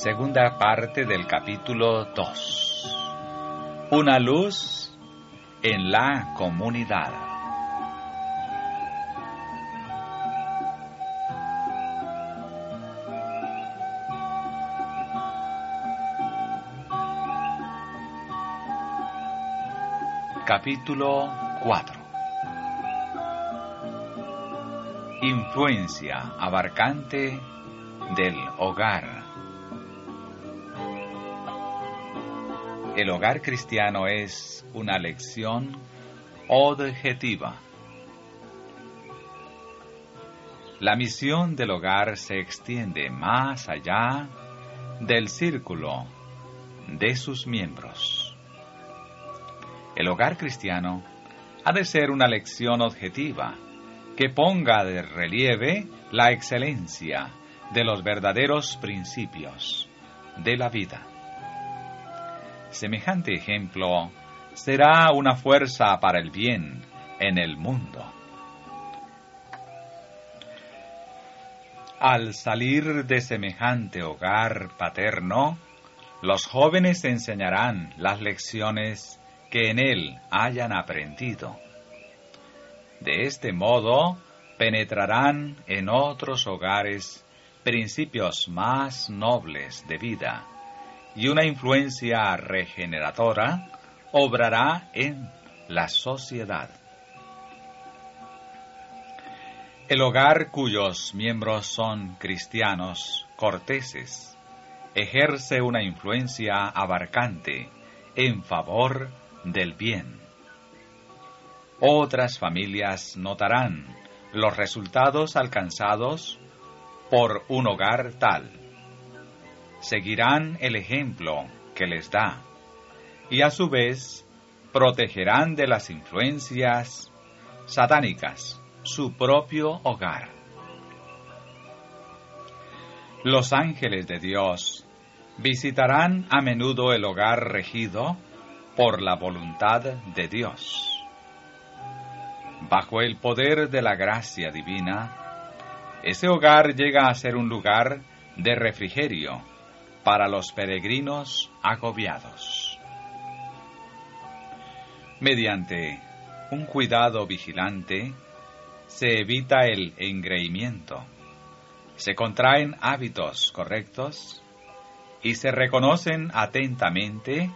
Segunda parte del capítulo 2. Una luz en la comunidad. Capítulo 4 Influencia abarcante del hogar. El hogar cristiano es una lección objetiva. La misión del hogar se extiende más allá del círculo de sus miembros. El hogar cristiano ha de ser una lección objetiva que ponga de relieve la excelencia de los verdaderos principios de la vida. Semejante ejemplo será una fuerza para el bien en el mundo. Al salir de semejante hogar paterno, los jóvenes enseñarán las lecciones que en él hayan aprendido. De este modo, penetrarán en otros hogares principios más nobles de vida y una influencia regeneradora obrará en la sociedad. El hogar cuyos miembros son cristianos corteses ejerce una influencia abarcante en favor del bien. Otras familias notarán los resultados alcanzados por un hogar tal seguirán el ejemplo que les da y a su vez protegerán de las influencias satánicas su propio hogar. Los ángeles de Dios visitarán a menudo el hogar regido por la voluntad de Dios. Bajo el poder de la gracia divina, ese hogar llega a ser un lugar de refrigerio para los peregrinos agobiados. Mediante un cuidado vigilante se evita el engreimiento, se contraen hábitos correctos y se reconocen atentamente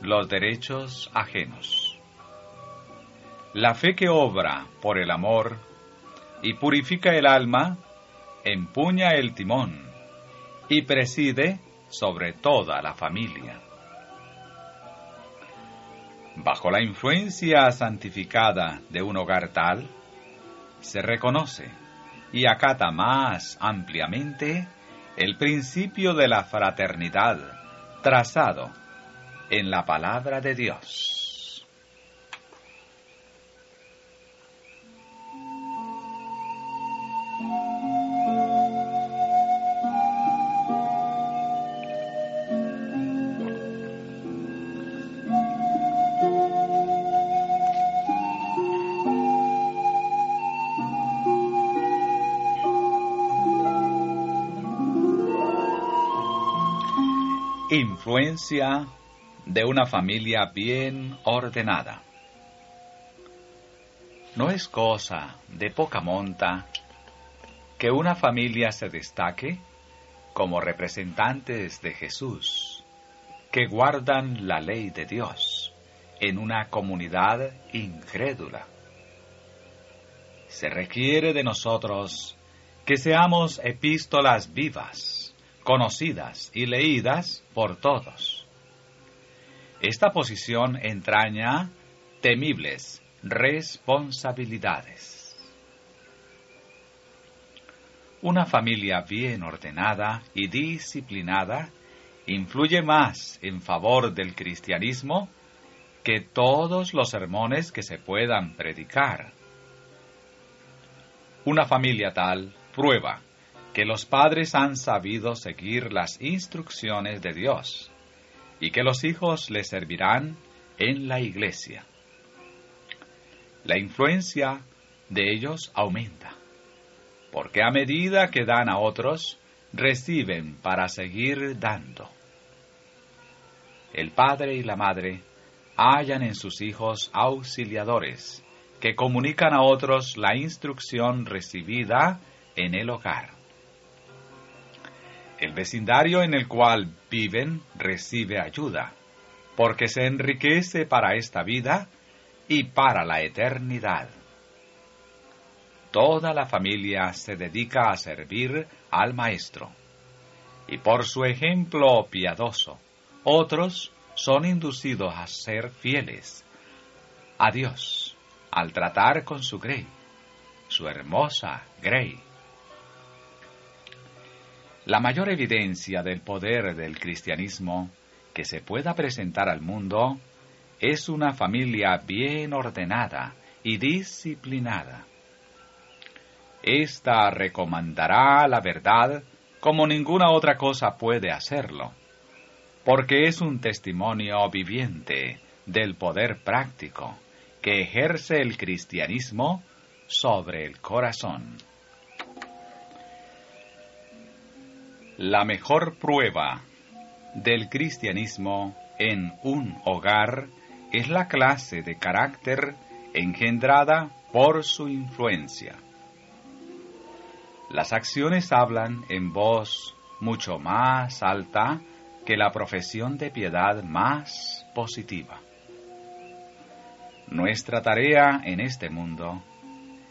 los derechos ajenos. La fe que obra por el amor y purifica el alma empuña el timón y preside sobre toda la familia. Bajo la influencia santificada de un hogar tal, se reconoce y acata más ampliamente el principio de la fraternidad trazado en la palabra de Dios. Influencia de una familia bien ordenada. No es cosa de poca monta que una familia se destaque como representantes de Jesús, que guardan la ley de Dios en una comunidad incrédula. Se requiere de nosotros que seamos epístolas vivas conocidas y leídas por todos. Esta posición entraña temibles responsabilidades. Una familia bien ordenada y disciplinada influye más en favor del cristianismo que todos los sermones que se puedan predicar. Una familia tal prueba que los padres han sabido seguir las instrucciones de Dios y que los hijos le servirán en la iglesia. La influencia de ellos aumenta, porque a medida que dan a otros, reciben para seguir dando. El padre y la madre hallan en sus hijos auxiliadores que comunican a otros la instrucción recibida en el hogar. El vecindario en el cual viven recibe ayuda, porque se enriquece para esta vida y para la eternidad. Toda la familia se dedica a servir al Maestro, y por su ejemplo piadoso, otros son inducidos a ser fieles a Dios al tratar con su Grey, su hermosa Grey. La mayor evidencia del poder del cristianismo que se pueda presentar al mundo es una familia bien ordenada y disciplinada. Esta recomendará la verdad como ninguna otra cosa puede hacerlo, porque es un testimonio viviente del poder práctico que ejerce el cristianismo sobre el corazón. La mejor prueba del cristianismo en un hogar es la clase de carácter engendrada por su influencia. Las acciones hablan en voz mucho más alta que la profesión de piedad más positiva. Nuestra tarea en este mundo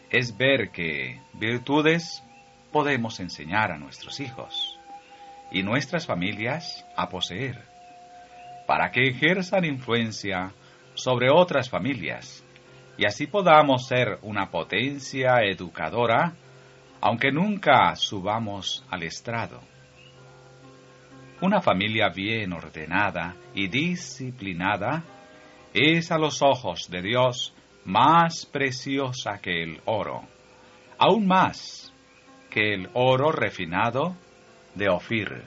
es ver que virtudes podemos enseñar a nuestros hijos y nuestras familias a poseer, para que ejerzan influencia sobre otras familias y así podamos ser una potencia educadora, aunque nunca subamos al estrado. Una familia bien ordenada y disciplinada es a los ojos de Dios más preciosa que el oro, aún más que el oro refinado de Ofir.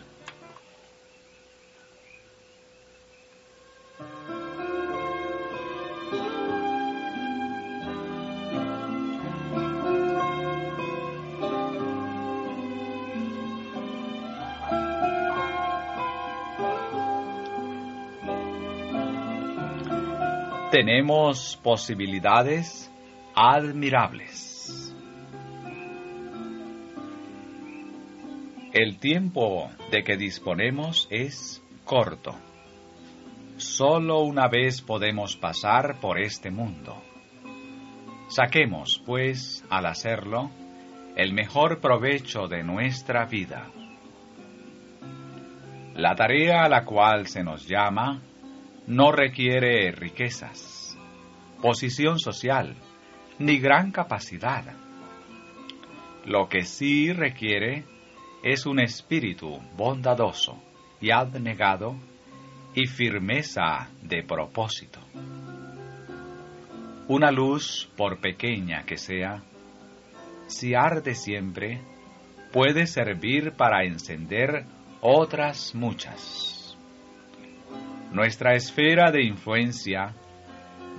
tenemos posibilidades admirables. El tiempo de que disponemos es corto. Solo una vez podemos pasar por este mundo. Saquemos, pues, al hacerlo, el mejor provecho de nuestra vida. La tarea a la cual se nos llama no requiere riquezas, posición social, ni gran capacidad. Lo que sí requiere es un espíritu bondadoso y abnegado y firmeza de propósito. Una luz, por pequeña que sea, si arde siempre, puede servir para encender otras muchas nuestra esfera de influencia,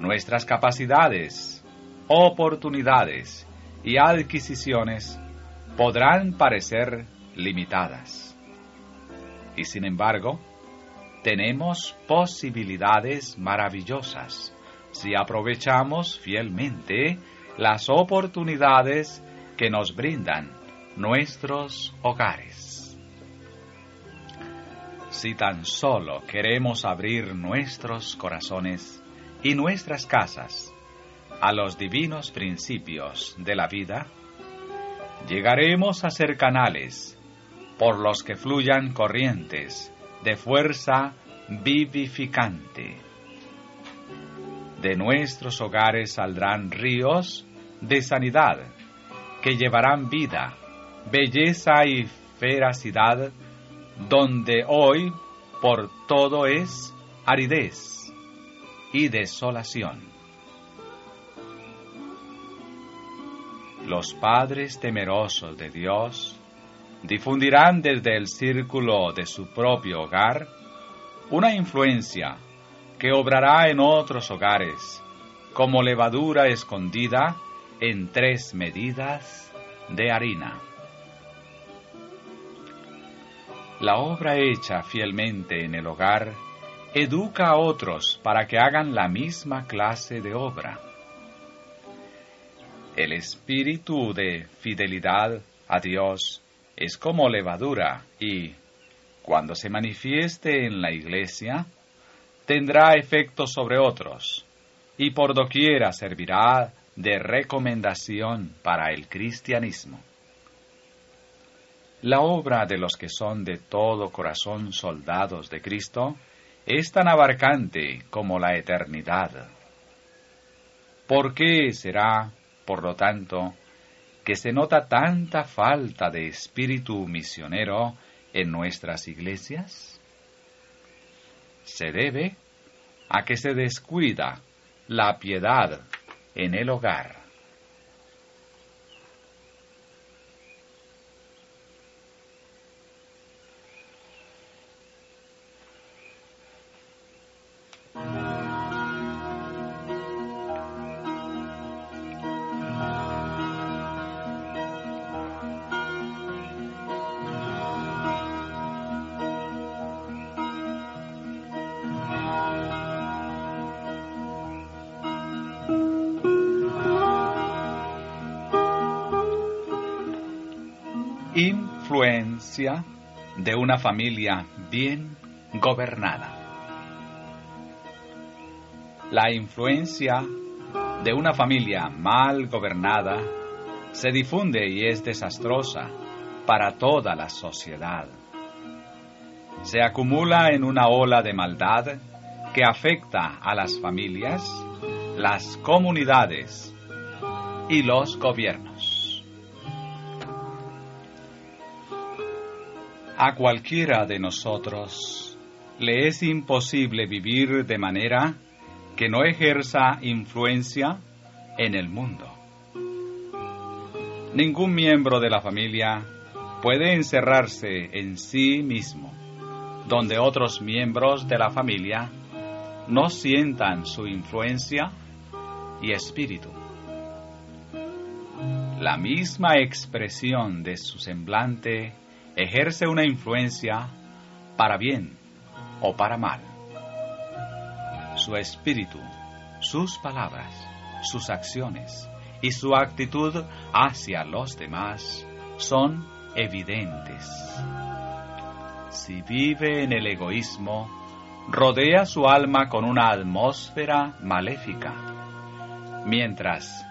nuestras capacidades, oportunidades y adquisiciones podrán parecer limitadas. Y sin embargo, tenemos posibilidades maravillosas si aprovechamos fielmente las oportunidades que nos brindan nuestros hogares. Si tan solo queremos abrir nuestros corazones y nuestras casas a los divinos principios de la vida, llegaremos a ser canales por los que fluyan corrientes de fuerza vivificante. De nuestros hogares saldrán ríos de sanidad que llevarán vida, belleza y feracidad donde hoy por todo es aridez y desolación. Los padres temerosos de Dios difundirán desde el círculo de su propio hogar una influencia que obrará en otros hogares como levadura escondida en tres medidas de harina. La obra hecha fielmente en el hogar educa a otros para que hagan la misma clase de obra. El espíritu de fidelidad a Dios es como levadura y, cuando se manifieste en la iglesia, tendrá efecto sobre otros y por doquiera servirá de recomendación para el cristianismo. La obra de los que son de todo corazón soldados de Cristo es tan abarcante como la eternidad. ¿Por qué será, por lo tanto, que se nota tanta falta de espíritu misionero en nuestras iglesias? Se debe a que se descuida la piedad en el hogar. Influencia de una familia bien gobernada. La influencia de una familia mal gobernada se difunde y es desastrosa para toda la sociedad. Se acumula en una ola de maldad que afecta a las familias, las comunidades y los gobiernos. A cualquiera de nosotros le es imposible vivir de manera que no ejerza influencia en el mundo. Ningún miembro de la familia puede encerrarse en sí mismo, donde otros miembros de la familia no sientan su influencia y espíritu. La misma expresión de su semblante ejerce una influencia para bien o para mal. Su espíritu, sus palabras, sus acciones y su actitud hacia los demás son evidentes. Si vive en el egoísmo, rodea su alma con una atmósfera maléfica, mientras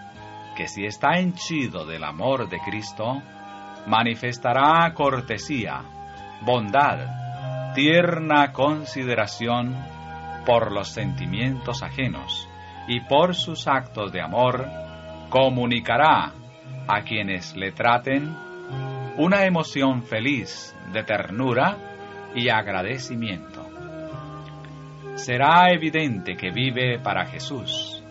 que si está henchido del amor de Cristo, manifestará cortesía, bondad, tierna consideración por los sentimientos ajenos y por sus actos de amor comunicará a quienes le traten una emoción feliz de ternura y agradecimiento. Será evidente que vive para Jesús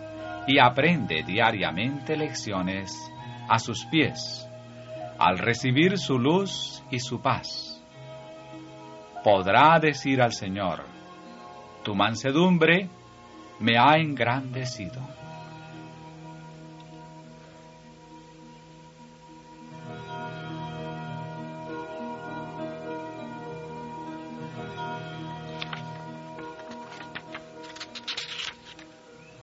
y aprende diariamente lecciones a sus pies al recibir su luz y su paz, podrá decir al Señor, tu mansedumbre me ha engrandecido.